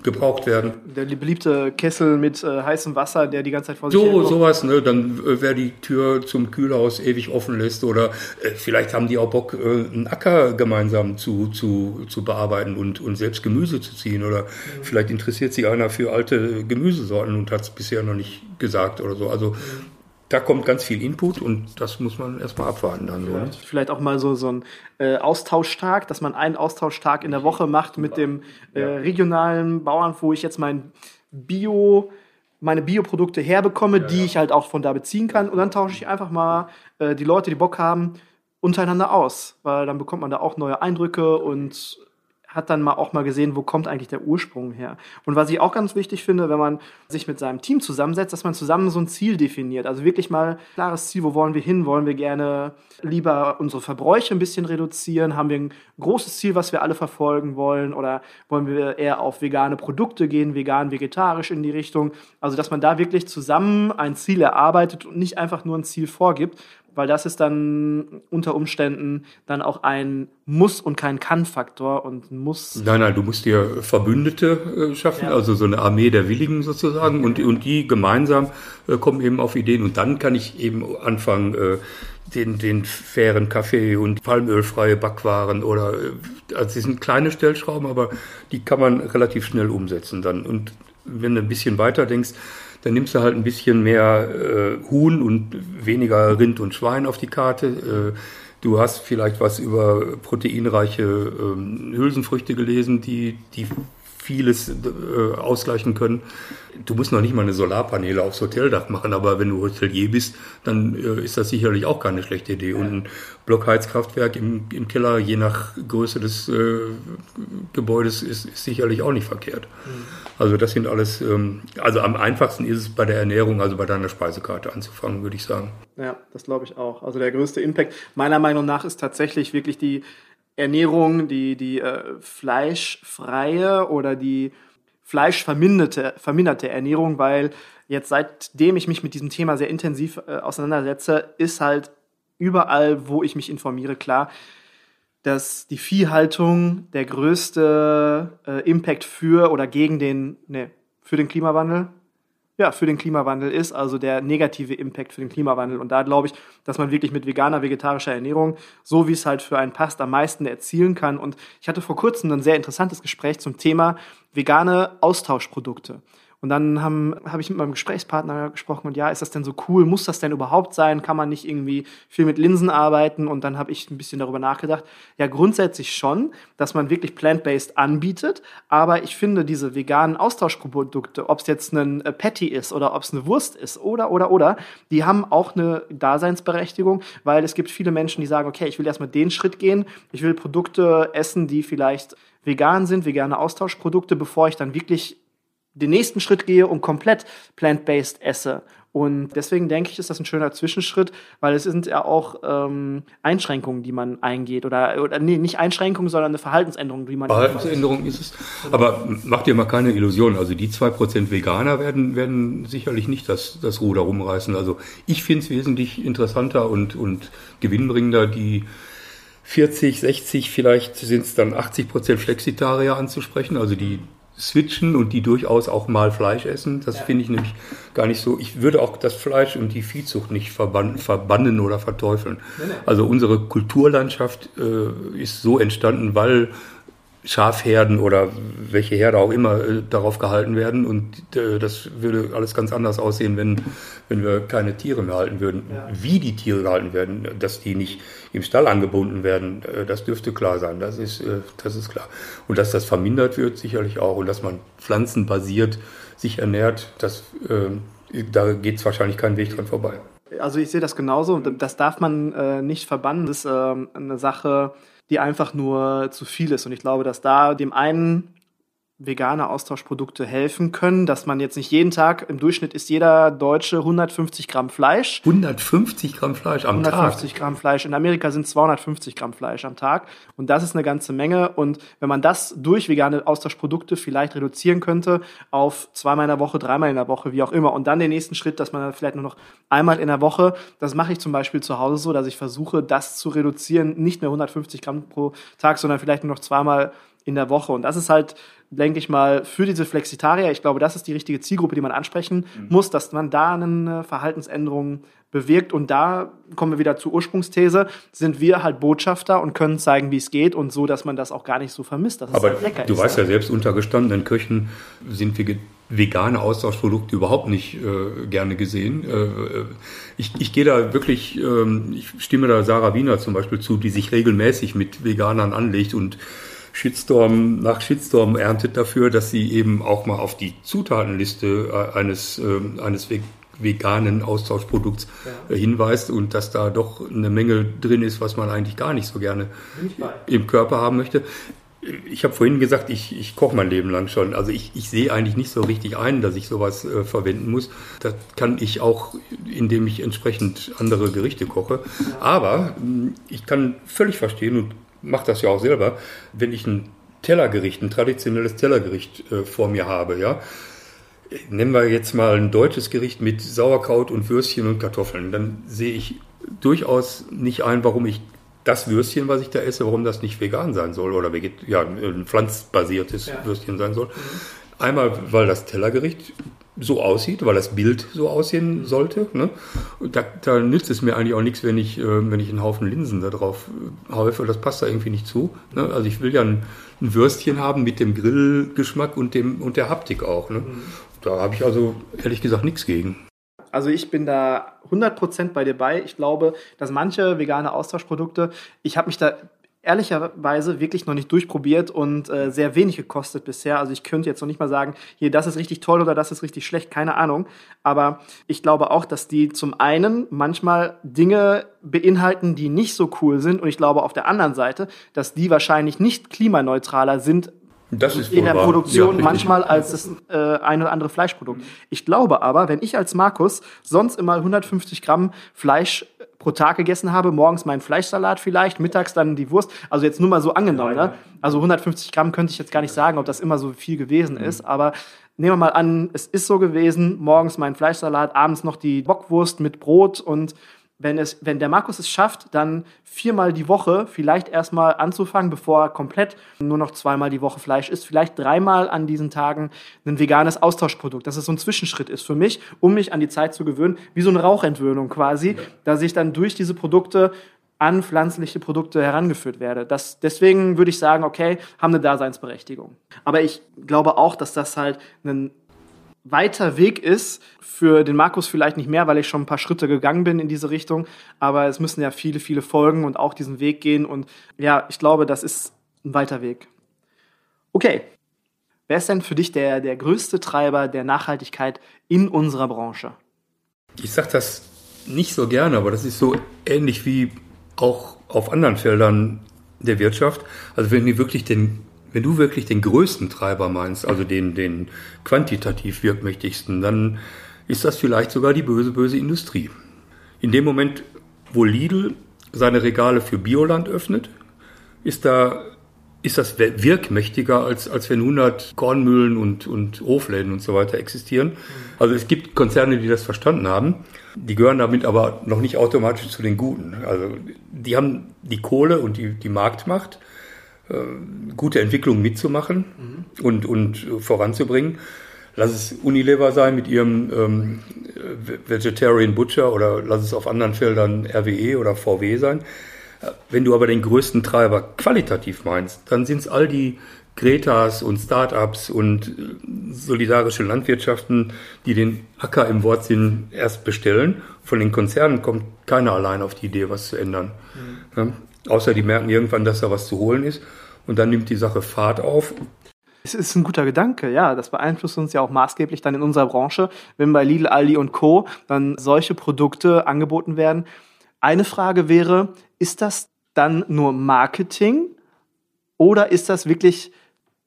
gebraucht werden. Der beliebte Kessel mit äh, heißem Wasser, der die ganze Zeit vor sich So, sowas, ne? Dann, äh, wer die Tür zum Kühlhaus ewig offen lässt oder äh, vielleicht haben die auch Bock, äh, einen Acker gemeinsam zu, zu, zu bearbeiten und, und selbst Gemüse zu ziehen oder mhm. vielleicht interessiert sich einer für alte Gemüsesorten und hat es bisher noch nicht gesagt oder so. Also da kommt ganz viel Input und das muss man erstmal abwarten dann. So. Ne? Vielleicht auch mal so, so ein äh, Austauschtag, dass man einen Austauschtag in der Woche macht mit dem äh, regionalen Bauern, wo ich jetzt mein Bio, meine Bioprodukte herbekomme, ja, die ja. ich halt auch von da beziehen kann. Und dann tausche ich einfach mal äh, die Leute, die Bock haben, untereinander aus, weil dann bekommt man da auch neue Eindrücke und hat dann mal auch mal gesehen, wo kommt eigentlich der Ursprung her. Und was ich auch ganz wichtig finde, wenn man sich mit seinem Team zusammensetzt, dass man zusammen so ein Ziel definiert. Also wirklich mal klares Ziel, wo wollen wir hin? Wollen wir gerne lieber unsere Verbräuche ein bisschen reduzieren? Haben wir ein großes Ziel, was wir alle verfolgen wollen? Oder wollen wir eher auf vegane Produkte gehen, vegan, vegetarisch in die Richtung? Also, dass man da wirklich zusammen ein Ziel erarbeitet und nicht einfach nur ein Ziel vorgibt, weil das ist dann unter Umständen dann auch ein Muss und kein Kann-Faktor und Muss. Nein, nein, du musst dir Verbündete äh, schaffen, ja. also so eine Armee der Willigen sozusagen und, und die gemeinsam äh, kommen eben auf Ideen und dann kann ich eben anfangen, äh, den, den fairen Kaffee und palmölfreie Backwaren oder, äh, also die sind kleine Stellschrauben, aber die kann man relativ schnell umsetzen dann und wenn du ein bisschen weiter denkst, dann nimmst du halt ein bisschen mehr äh, Huhn und weniger Rind und Schwein auf die Karte. Äh, du hast vielleicht was über proteinreiche äh, Hülsenfrüchte gelesen, die, die vieles äh, ausgleichen können. Du musst noch nicht mal eine Solarpaneele aufs Hoteldach machen, aber wenn du Hotelier bist, dann äh, ist das sicherlich auch keine schlechte Idee. Und ein Blockheizkraftwerk im, im Keller, je nach Größe des äh, Gebäudes, ist, ist, sicherlich auch nicht verkehrt. Mhm. Also das sind alles, ähm, also am einfachsten ist es bei der Ernährung, also bei deiner Speisekarte anzufangen, würde ich sagen. Ja, das glaube ich auch. Also der größte Impact meiner Meinung nach ist tatsächlich wirklich die Ernährung, die, die äh, fleischfreie oder die fleischverminderte verminderte Ernährung, weil jetzt seitdem ich mich mit diesem Thema sehr intensiv äh, auseinandersetze, ist halt überall, wo ich mich informiere, klar, dass die Viehhaltung der größte äh, Impact für oder gegen den, ne, für den Klimawandel ja, für den Klimawandel ist, also der negative Impact für den Klimawandel. Und da glaube ich, dass man wirklich mit veganer, vegetarischer Ernährung, so wie es halt für einen passt, am meisten erzielen kann. Und ich hatte vor kurzem ein sehr interessantes Gespräch zum Thema vegane Austauschprodukte. Und dann habe hab ich mit meinem Gesprächspartner gesprochen und ja, ist das denn so cool? Muss das denn überhaupt sein? Kann man nicht irgendwie viel mit Linsen arbeiten? Und dann habe ich ein bisschen darüber nachgedacht. Ja, grundsätzlich schon, dass man wirklich plant-based anbietet. Aber ich finde diese veganen Austauschprodukte, ob es jetzt ein äh, Patty ist oder ob es eine Wurst ist oder, oder, oder, die haben auch eine Daseinsberechtigung, weil es gibt viele Menschen, die sagen, okay, ich will erstmal den Schritt gehen. Ich will Produkte essen, die vielleicht vegan sind, vegane Austauschprodukte, bevor ich dann wirklich den nächsten Schritt gehe und komplett plant-based esse. Und deswegen denke ich, ist das ein schöner Zwischenschritt, weil es sind ja auch ähm, Einschränkungen, die man eingeht. Oder, oder nee, nicht Einschränkungen, sondern eine Verhaltensänderung, die man. Verhaltensänderung ist es. Aber mach dir mal keine Illusion. Also die zwei Prozent Veganer werden, werden sicherlich nicht das, das Ruder rumreißen. Also ich finde es wesentlich interessanter und, und gewinnbringender, die 40, 60, vielleicht sind es dann 80 Prozent Flexitarier anzusprechen, also die switchen und die durchaus auch mal Fleisch essen. Das ja. finde ich nämlich gar nicht so. Ich würde auch das Fleisch und die Viehzucht nicht verbannen, verbannen oder verteufeln. Nee. Also unsere Kulturlandschaft äh, ist so entstanden, weil Schafherden oder welche Herde auch immer äh, darauf gehalten werden. Und äh, das würde alles ganz anders aussehen, wenn, wenn wir keine Tiere mehr halten würden. Ja. Wie die Tiere gehalten werden, dass die nicht im Stall angebunden werden, äh, das dürfte klar sein. Das ist, äh, das ist klar. Und dass das vermindert wird, sicherlich auch. Und dass man pflanzenbasiert sich ernährt, das, äh, da geht es wahrscheinlich keinen Weg dran vorbei. Also ich sehe das genauso das darf man äh, nicht verbannen. Das ist äh, eine Sache, die einfach nur zu viel ist. Und ich glaube, dass da dem einen vegane Austauschprodukte helfen können, dass man jetzt nicht jeden Tag, im Durchschnitt isst jeder Deutsche 150 Gramm Fleisch. 150 Gramm Fleisch am 150 Tag? 150 Gramm Fleisch. In Amerika sind 250 Gramm Fleisch am Tag. Und das ist eine ganze Menge. Und wenn man das durch vegane Austauschprodukte vielleicht reduzieren könnte auf zweimal in der Woche, dreimal in der Woche, wie auch immer. Und dann den nächsten Schritt, dass man vielleicht nur noch einmal in der Woche, das mache ich zum Beispiel zu Hause so, dass ich versuche, das zu reduzieren, nicht mehr 150 Gramm pro Tag, sondern vielleicht nur noch zweimal in der Woche. Und das ist halt denke ich mal, für diese Flexitarier, ich glaube, das ist die richtige Zielgruppe, die man ansprechen mhm. muss, dass man da eine Verhaltensänderung bewirkt. Und da kommen wir wieder zur Ursprungsthese, sind wir halt Botschafter und können zeigen, wie es geht und so, dass man das auch gar nicht so vermisst. Dass Aber halt lecker du ist, weißt ja, selbst unter gestandenen Köchen sind wir vegane Austauschprodukte überhaupt nicht äh, gerne gesehen. Äh, äh ich, ich gehe da wirklich, äh, ich stimme da Sarah Wiener zum Beispiel zu, die sich regelmäßig mit Veganern anlegt und Shitstorm nach Shitstorm erntet dafür, dass sie eben auch mal auf die Zutatenliste äh, eines, äh, eines veganen Austauschprodukts ja. Äh, hinweist und dass da doch eine Menge drin ist, was man eigentlich gar nicht so gerne im Körper haben möchte. Ich habe vorhin gesagt, ich, ich koche mein Leben lang schon. Also ich, ich sehe eigentlich nicht so richtig ein, dass ich sowas äh, verwenden muss. Das kann ich auch, indem ich entsprechend andere Gerichte koche. Aber ich kann völlig verstehen und mache das ja auch selber, wenn ich ein Tellergericht, ein traditionelles Tellergericht äh, vor mir habe, ja. Nehmen wir jetzt mal ein deutsches Gericht mit Sauerkraut und Würstchen und Kartoffeln. Dann sehe ich durchaus nicht ein, warum ich das Würstchen, was ich da esse, warum das nicht vegan sein soll oder veget ja, ein pflanzbasiertes ja. Würstchen sein soll. Mhm. Einmal, weil das Tellergericht so aussieht, weil das Bild so aussehen sollte. Ne? Da, da, nützt es mir eigentlich auch nichts, wenn ich, äh, wenn ich einen Haufen Linsen da drauf äh, häufe. Das passt da irgendwie nicht zu. Ne? Also ich will ja ein, ein, Würstchen haben mit dem Grillgeschmack und, dem, und der Haptik auch. Ne? Mhm. Da habe ich also ehrlich gesagt nichts gegen. Also ich bin da 100% bei dir bei. Ich glaube, dass manche vegane Austauschprodukte, ich habe mich da ehrlicherweise wirklich noch nicht durchprobiert und äh, sehr wenig gekostet bisher. Also ich könnte jetzt noch nicht mal sagen, hier, das ist richtig toll oder das ist richtig schlecht, keine Ahnung. Aber ich glaube auch, dass die zum einen manchmal Dinge beinhalten, die nicht so cool sind. Und ich glaube auf der anderen Seite, dass die wahrscheinlich nicht klimaneutraler sind, das ist in der wahr. Produktion ja, manchmal als das äh, ein oder andere Fleischprodukt. Ich glaube aber, wenn ich als Markus sonst immer 150 Gramm Fleisch pro Tag gegessen habe, morgens meinen Fleischsalat vielleicht, mittags dann die Wurst, also jetzt nur mal so angenommen, ne? also 150 Gramm könnte ich jetzt gar nicht sagen, ob das immer so viel gewesen ist, mhm. aber nehmen wir mal an, es ist so gewesen, morgens mein Fleischsalat, abends noch die Bockwurst mit Brot und wenn, es, wenn der Markus es schafft, dann viermal die Woche vielleicht erstmal anzufangen, bevor er komplett nur noch zweimal die Woche Fleisch isst, vielleicht dreimal an diesen Tagen ein veganes Austauschprodukt, dass es so ein Zwischenschritt ist für mich, um mich an die Zeit zu gewöhnen, wie so eine Rauchentwöhnung quasi, dass ich dann durch diese Produkte an pflanzliche Produkte herangeführt werde. Das, deswegen würde ich sagen, okay, haben eine Daseinsberechtigung. Aber ich glaube auch, dass das halt ein weiter Weg ist. Für den Markus vielleicht nicht mehr, weil ich schon ein paar Schritte gegangen bin in diese Richtung. Aber es müssen ja viele, viele folgen und auch diesen Weg gehen. Und ja, ich glaube, das ist ein weiter Weg. Okay. Wer ist denn für dich der, der größte Treiber der Nachhaltigkeit in unserer Branche? Ich sage das nicht so gerne, aber das ist so ähnlich wie auch auf anderen Feldern der Wirtschaft. Also wenn wir wirklich den wenn du wirklich den größten Treiber meinst, also den, den quantitativ wirkmächtigsten, dann ist das vielleicht sogar die böse, böse Industrie. In dem Moment, wo Lidl seine Regale für Bioland öffnet, ist da ist das wirkmächtiger, als, als wenn 100 Kornmühlen und, und Hofläden und so weiter existieren. Also es gibt Konzerne, die das verstanden haben. Die gehören damit aber noch nicht automatisch zu den Guten. Also die haben die Kohle und die, die Marktmacht gute Entwicklung mitzumachen mhm. und, und voranzubringen. Lass es Unilever sein mit ihrem ähm, Vegetarian Butcher oder lass es auf anderen Feldern RWE oder VW sein. Wenn du aber den größten Treiber qualitativ meinst, dann sind es all die Gretas und Startups und äh, solidarische Landwirtschaften, die den Acker im Wortsinn erst bestellen. Von den Konzernen kommt keiner allein auf die Idee, was zu ändern. Mhm. Ja? Außer die merken irgendwann, dass da was zu holen ist. Und dann nimmt die Sache Fahrt auf. Es ist ein guter Gedanke, ja. Das beeinflusst uns ja auch maßgeblich dann in unserer Branche, wenn bei Lidl, Aldi und Co. dann solche Produkte angeboten werden. Eine Frage wäre, ist das dann nur Marketing oder ist das wirklich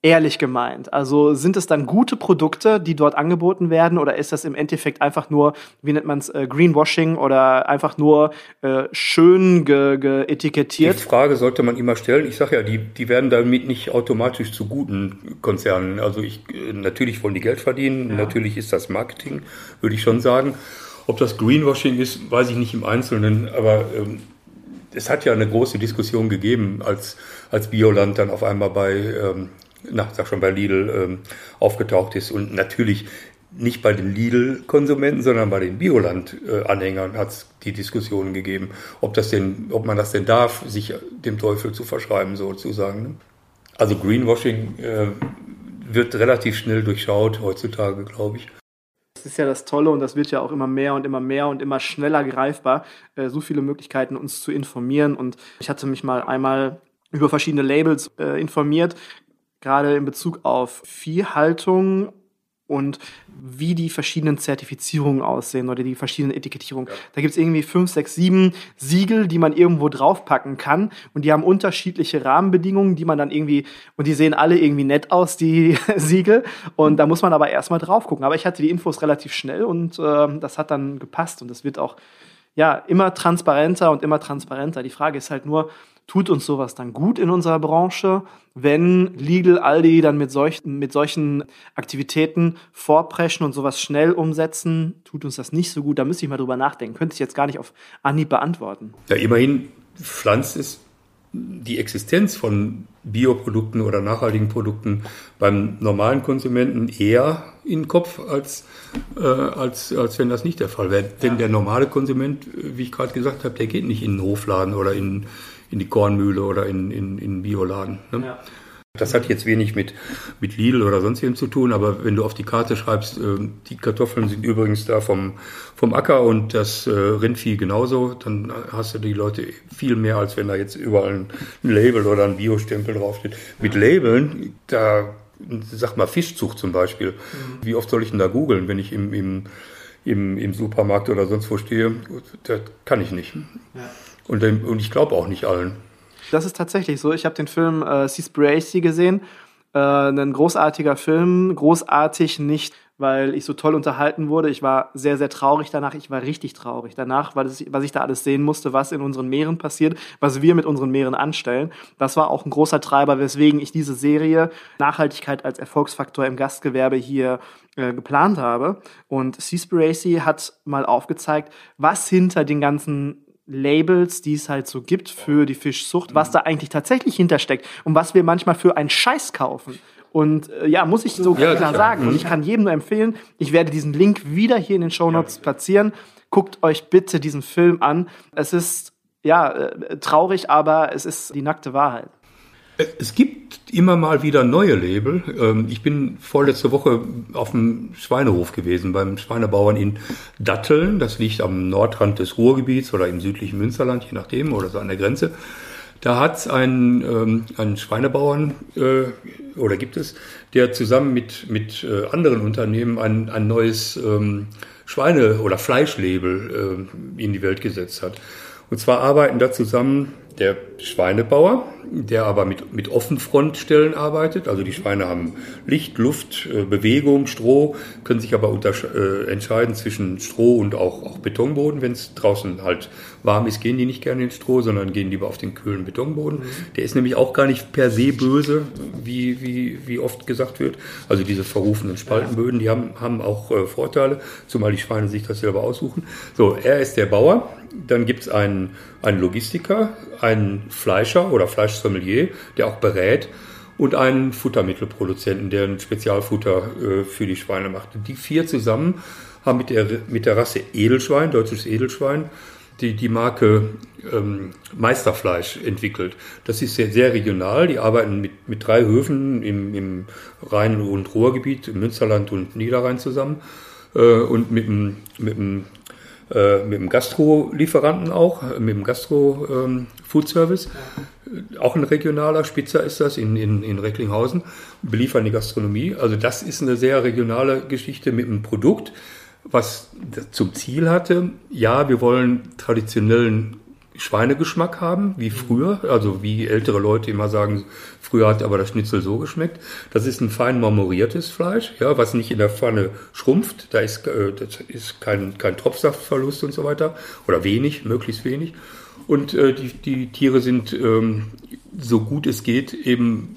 ehrlich gemeint? Also sind es dann gute Produkte, die dort angeboten werden, oder ist das im Endeffekt einfach nur, wie nennt man es, äh, Greenwashing oder einfach nur äh, schön ge, ge etikettiert? Die Frage sollte man immer stellen. Ich sage ja, die, die werden damit nicht automatisch zu guten Konzernen. Also ich äh, natürlich wollen die Geld verdienen, ja. natürlich ist das Marketing, würde ich schon sagen. Ob das Greenwashing ist, weiß ich nicht im Einzelnen, aber ähm, es hat ja eine große Diskussion gegeben, als, als Bioland dann auf einmal bei ähm, na, sag schon bei Lidl ähm, aufgetaucht ist und natürlich nicht bei den Lidl-Konsumenten, sondern bei den Bioland-Anhängern hat es die Diskussionen gegeben, ob das denn, ob man das denn darf, sich dem Teufel zu verschreiben, sozusagen. Ne? Also Greenwashing äh, wird relativ schnell durchschaut heutzutage, glaube ich. Das ist ja das Tolle und das wird ja auch immer mehr und immer mehr und immer schneller greifbar. Äh, so viele Möglichkeiten, uns zu informieren. Und ich hatte mich mal einmal über verschiedene Labels äh, informiert, gerade in Bezug auf Viehhaltung und wie die verschiedenen Zertifizierungen aussehen oder die verschiedenen Etikettierungen. Ja. Da gibt's irgendwie fünf, sechs, sieben Siegel, die man irgendwo draufpacken kann und die haben unterschiedliche Rahmenbedingungen, die man dann irgendwie, und die sehen alle irgendwie nett aus, die Siegel. Und da muss man aber erstmal drauf gucken. Aber ich hatte die Infos relativ schnell und äh, das hat dann gepasst und das wird auch ja immer transparenter und immer transparenter. Die Frage ist halt nur, tut uns sowas dann gut in unserer Branche, wenn Lidl, Aldi dann mit, solch, mit solchen Aktivitäten vorpreschen und sowas schnell umsetzen, tut uns das nicht so gut. Da müsste ich mal drüber nachdenken. Könnte ich jetzt gar nicht auf Anhieb beantworten. Ja, immerhin pflanzt es die Existenz von Bioprodukten oder nachhaltigen Produkten beim normalen Konsumenten eher in den Kopf, als, äh, als, als wenn das nicht der Fall wäre. Denn ja. der normale Konsument, wie ich gerade gesagt habe, der geht nicht in den Hofladen oder in in die Kornmühle oder in, in, in Bioladen. Ne? Ja. Das hat jetzt wenig mit, mit Lidl oder sonst wem zu tun, aber wenn du auf die Karte schreibst, äh, die Kartoffeln sind übrigens da vom, vom Acker und das äh, Rindvieh genauso, dann hast du die Leute viel mehr, als wenn da jetzt überall ein, ein Label oder ein Biostempel draufsteht. Mit Labeln, da, sag mal Fischzucht zum Beispiel, mhm. wie oft soll ich denn da googeln, wenn ich im, im, im, im Supermarkt oder sonst wo stehe? Das kann ich nicht. Ja. Und, und ich glaube auch nicht allen. Das ist tatsächlich so. Ich habe den Film äh, Seaspiracy gesehen. Äh, ein großartiger Film. Großartig nicht, weil ich so toll unterhalten wurde. Ich war sehr, sehr traurig danach. Ich war richtig traurig danach, weil es, was ich da alles sehen musste, was in unseren Meeren passiert, was wir mit unseren Meeren anstellen. Das war auch ein großer Treiber, weswegen ich diese Serie Nachhaltigkeit als Erfolgsfaktor im Gastgewerbe hier äh, geplant habe. Und Seaspiracy hat mal aufgezeigt, was hinter den ganzen Labels, die es halt so gibt für die Fischzucht, was da eigentlich tatsächlich hintersteckt und was wir manchmal für einen Scheiß kaufen. Und äh, ja, muss ich so ja, klar sagen. Und ich kann jedem nur empfehlen, ich werde diesen Link wieder hier in den Show Notes platzieren. Guckt euch bitte diesen Film an. Es ist ja äh, traurig, aber es ist die nackte Wahrheit. Es gibt immer mal wieder neue Label. Ähm, ich bin vorletzte Woche auf dem Schweinehof gewesen, beim Schweinebauern in Datteln. Das liegt am Nordrand des Ruhrgebiets oder im südlichen Münsterland, je nachdem, oder so an der Grenze. Da hat es einen, ähm, einen Schweinebauern, äh, oder gibt es, der zusammen mit, mit äh, anderen Unternehmen ein, ein neues ähm, Schweine- oder Fleischlabel äh, in die Welt gesetzt hat. Und zwar arbeiten da zusammen der Schweinebauer, der aber mit, mit Offenfrontstellen arbeitet. Also die Schweine haben Licht, Luft, äh, Bewegung, Stroh, können sich aber äh, entscheiden zwischen Stroh und auch, auch Betonboden. Wenn es draußen halt warm ist, gehen die nicht gerne ins Stroh, sondern gehen lieber auf den kühlen Betonboden. Mhm. Der ist nämlich auch gar nicht per se böse, wie, wie, wie oft gesagt wird. Also diese verrufenen Spaltenböden, die haben, haben auch äh, Vorteile, zumal die Schweine sich das selber aussuchen. So, er ist der Bauer dann gibt es einen, einen Logistiker, einen Fleischer oder Fleischsommelier, der auch berät und einen Futtermittelproduzenten, der ein Spezialfutter äh, für die Schweine macht. Die vier zusammen haben mit der, mit der Rasse Edelschwein, deutsches Edelschwein, die, die Marke ähm, Meisterfleisch entwickelt. Das ist sehr, sehr regional. Die arbeiten mit, mit drei Höfen im, im Rhein- und Ruhrgebiet, im Münsterland und Niederrhein zusammen äh, und mit dem, mit dem äh, mit dem Gastro-Lieferanten auch, mit dem Gastro-Food-Service. Ähm, auch ein regionaler Spitzer ist das in, in, in Recklinghausen, beliefern die Gastronomie. Also das ist eine sehr regionale Geschichte mit einem Produkt, was zum Ziel hatte, ja, wir wollen traditionellen Schweinegeschmack haben, wie früher, also wie ältere Leute immer sagen, früher hat aber das Schnitzel so geschmeckt. Das ist ein fein marmoriertes Fleisch, ja, was nicht in der Pfanne schrumpft. Da ist, äh, das ist kein, kein Tropfsaftverlust und so weiter. Oder wenig, möglichst wenig. Und äh, die, die Tiere sind ähm, so gut es geht eben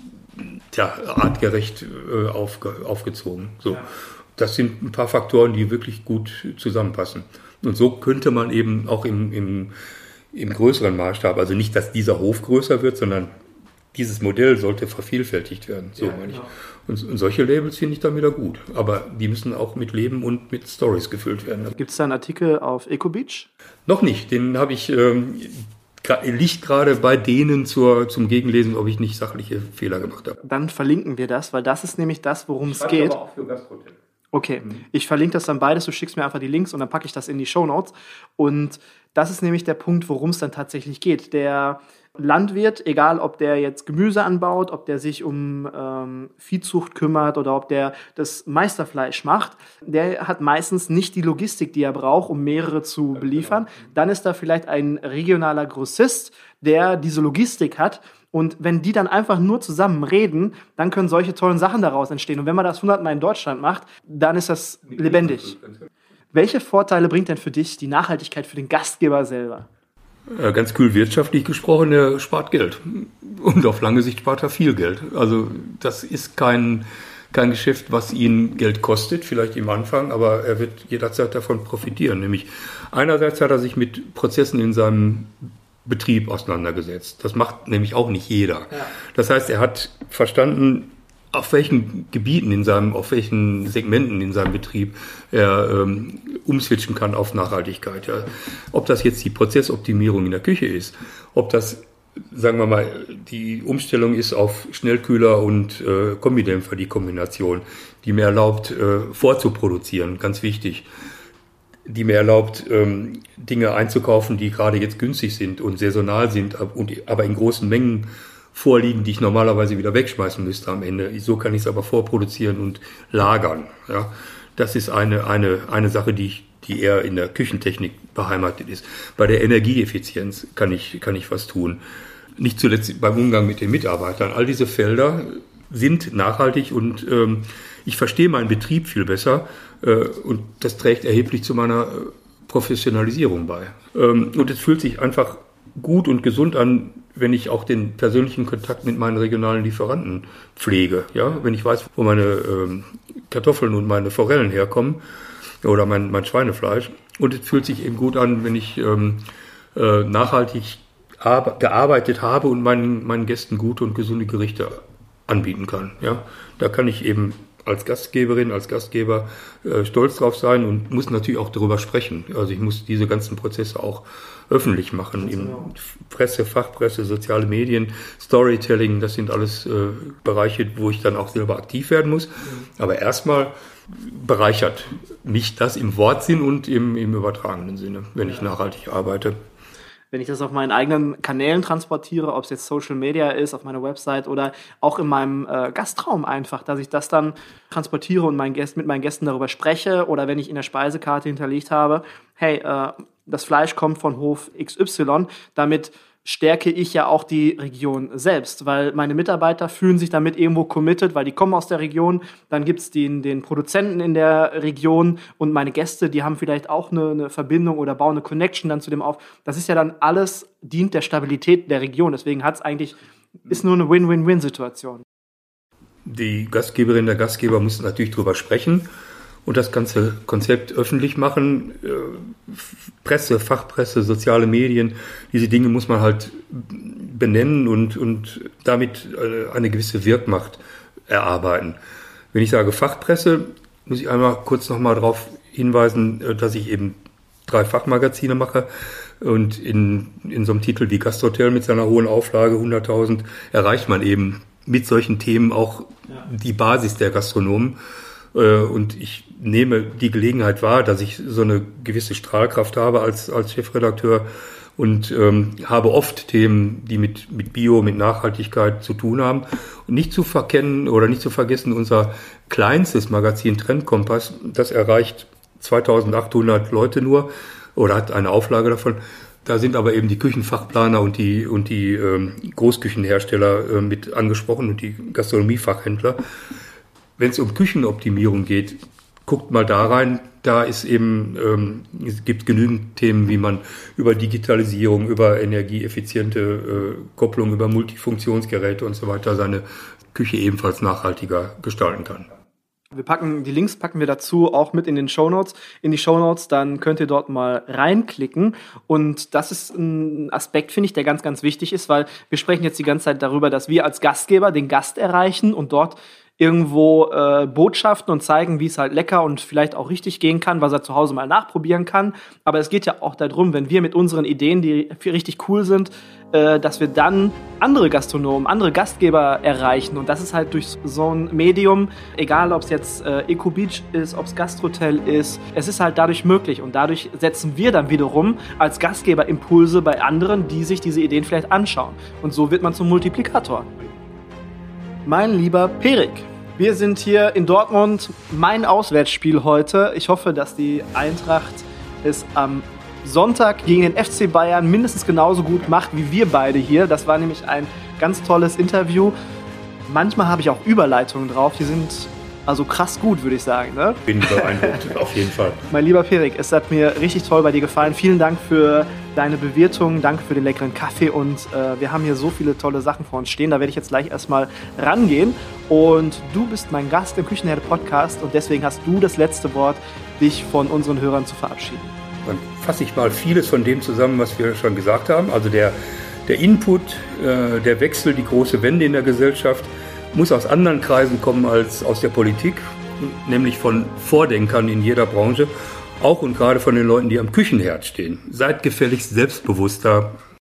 ja, artgerecht äh, aufge, aufgezogen. So. Ja. Das sind ein paar Faktoren, die wirklich gut zusammenpassen. Und so könnte man eben auch im, im im größeren Maßstab. Also nicht, dass dieser Hof größer wird, sondern dieses Modell sollte vervielfältigt werden. So ja, meine ich. Genau. Und, und, solche Labels finde ich dann wieder gut. Aber die müssen auch mit Leben und mit Stories gefüllt werden. Gibt es da einen Artikel auf EcoBeach? Noch nicht. Den habe ich, ähm, liegt gerade bei denen zur, zum Gegenlesen, ob ich nicht sachliche Fehler gemacht habe. Dann verlinken wir das, weil das ist nämlich das, worum es geht. Aber auch für Gastrohotel. Okay, mhm. ich verlinke das dann beides, du schickst mir einfach die Links und dann packe ich das in die Show Notes. Und das ist nämlich der Punkt, worum es dann tatsächlich geht. Der Landwirt, egal ob der jetzt Gemüse anbaut, ob der sich um ähm, Viehzucht kümmert oder ob der das Meisterfleisch macht, der hat meistens nicht die Logistik, die er braucht, um mehrere zu beliefern. Dann ist da vielleicht ein regionaler Grossist, der diese Logistik hat. Und wenn die dann einfach nur zusammen reden, dann können solche tollen Sachen daraus entstehen. Und wenn man das hundertmal in Deutschland macht, dann ist das lebendig. Welche Vorteile bringt denn für dich die Nachhaltigkeit für den Gastgeber selber? Äh, ganz kühl wirtschaftlich gesprochen, er spart Geld. Und auf lange Sicht spart er viel Geld. Also das ist kein, kein Geschäft, was ihn Geld kostet, vielleicht im Anfang, aber er wird jederzeit davon profitieren. Nämlich einerseits hat er sich mit Prozessen in seinem Betrieb auseinandergesetzt. Das macht nämlich auch nicht jeder. Ja. Das heißt, er hat verstanden, auf welchen Gebieten in seinem, auf welchen Segmenten in seinem Betrieb er ähm, umswitchen kann auf Nachhaltigkeit. Ja. Ob das jetzt die Prozessoptimierung in der Küche ist, ob das, sagen wir mal, die Umstellung ist auf Schnellkühler und äh, Kombidämpfer, die Kombination, die mir erlaubt, äh, vorzuproduzieren, ganz wichtig die mir erlaubt, ähm, Dinge einzukaufen, die gerade jetzt günstig sind und saisonal sind, aber in großen Mengen vorliegen, die ich normalerweise wieder wegschmeißen müsste am Ende. So kann ich es aber vorproduzieren und lagern. Ja. Das ist eine, eine, eine Sache, die, ich, die eher in der Küchentechnik beheimatet ist. Bei der Energieeffizienz kann ich, kann ich was tun. Nicht zuletzt beim Umgang mit den Mitarbeitern. All diese Felder sind nachhaltig und ähm, ich verstehe meinen Betrieb viel besser äh, und das trägt erheblich zu meiner äh, Professionalisierung bei. Ähm, und es fühlt sich einfach gut und gesund an, wenn ich auch den persönlichen Kontakt mit meinen regionalen Lieferanten pflege. Ja, wenn ich weiß, wo meine ähm, Kartoffeln und meine Forellen herkommen oder mein, mein Schweinefleisch. Und es fühlt sich eben gut an, wenn ich ähm, äh, nachhaltig gearbeitet habe und meinen, meinen Gästen gute und gesunde Gerichte anbieten kann. Ja, da kann ich eben als Gastgeberin, als Gastgeber äh, stolz drauf sein und muss natürlich auch darüber sprechen. Also ich muss diese ganzen Prozesse auch öffentlich machen. In Presse, Fachpresse, soziale Medien, Storytelling, das sind alles äh, Bereiche, wo ich dann auch selber aktiv werden muss. Aber erstmal bereichert mich das im Wortsinn und im, im übertragenen Sinne, wenn ich nachhaltig arbeite wenn ich das auf meinen eigenen Kanälen transportiere, ob es jetzt Social Media ist, auf meiner Website oder auch in meinem äh, Gastraum einfach, dass ich das dann transportiere und meinen Gästen, mit meinen Gästen darüber spreche oder wenn ich in der Speisekarte hinterlegt habe, hey, äh, das Fleisch kommt von Hof XY, damit stärke ich ja auch die Region selbst, weil meine Mitarbeiter fühlen sich damit irgendwo committed, weil die kommen aus der Region. Dann gibt's den, den Produzenten in der Region und meine Gäste, die haben vielleicht auch eine, eine Verbindung oder bauen eine Connection dann zu dem auf. Das ist ja dann alles, dient der Stabilität der Region. Deswegen hat's eigentlich, ist nur eine Win-Win-Win-Situation. Die Gastgeberin, der Gastgeber muss natürlich drüber sprechen und das ganze Konzept öffentlich machen. Äh, Presse, Fachpresse, soziale Medien, diese Dinge muss man halt benennen und, und damit äh, eine gewisse Wirkmacht erarbeiten. Wenn ich sage Fachpresse, muss ich einmal kurz nochmal darauf hinweisen, äh, dass ich eben drei Fachmagazine mache. Und in, in so einem Titel wie Gasthotel mit seiner hohen Auflage 100.000 erreicht man eben mit solchen Themen auch ja. die Basis der Gastronomen. Äh, und ich nehme die Gelegenheit wahr, dass ich so eine gewisse Strahlkraft habe als, als Chefredakteur und ähm, habe oft Themen, die mit, mit Bio, mit Nachhaltigkeit zu tun haben. Und nicht zu verkennen oder nicht zu vergessen, unser kleinstes Magazin Trendkompass, das erreicht 2800 Leute nur oder hat eine Auflage davon. Da sind aber eben die Küchenfachplaner und die, und die ähm, Großküchenhersteller äh, mit angesprochen und die Gastronomiefachhändler. Wenn es um Küchenoptimierung geht, guckt mal da rein, da ist eben, ähm, es gibt genügend Themen, wie man über Digitalisierung, über energieeffiziente äh, Kopplung, über Multifunktionsgeräte und so weiter seine Küche ebenfalls nachhaltiger gestalten kann. Wir packen die Links packen wir dazu auch mit in den Show Notes. In die Show Notes, dann könnt ihr dort mal reinklicken. Und das ist ein Aspekt, finde ich, der ganz, ganz wichtig ist, weil wir sprechen jetzt die ganze Zeit darüber, dass wir als Gastgeber den Gast erreichen und dort irgendwo äh, Botschaften und zeigen, wie es halt lecker und vielleicht auch richtig gehen kann, was er zu Hause mal nachprobieren kann. Aber es geht ja auch darum, wenn wir mit unseren Ideen, die richtig cool sind, äh, dass wir dann andere Gastronomen, andere Gastgeber erreichen. Und das ist halt durch so ein Medium, egal ob es jetzt äh, Eco Beach ist, ob es Gastrotel ist, es ist halt dadurch möglich. Und dadurch setzen wir dann wiederum als Gastgeber Impulse bei anderen, die sich diese Ideen vielleicht anschauen. Und so wird man zum Multiplikator. Mein lieber Perik, wir sind hier in Dortmund, mein Auswärtsspiel heute. Ich hoffe, dass die Eintracht es am Sonntag gegen den FC Bayern mindestens genauso gut macht wie wir beide hier. Das war nämlich ein ganz tolles Interview. Manchmal habe ich auch Überleitungen drauf, die sind also krass gut, würde ich sagen. Ne? Bin beeindruckt, auf jeden Fall. Mein lieber Perik, es hat mir richtig toll bei dir gefallen. Vielen Dank für deine Bewirtung, danke für den leckeren Kaffee und äh, wir haben hier so viele tolle Sachen vor uns stehen. Da werde ich jetzt gleich erstmal rangehen. Und du bist mein Gast im Küchenherde Podcast und deswegen hast du das letzte Wort, dich von unseren Hörern zu verabschieden. Dann fasse ich mal vieles von dem zusammen, was wir schon gesagt haben. Also der, der Input, äh, der Wechsel, die große Wende in der Gesellschaft muss aus anderen Kreisen kommen als aus der Politik, nämlich von Vordenkern in jeder Branche, auch und gerade von den Leuten, die am Küchenherd stehen. Seid gefälligst selbstbewusster,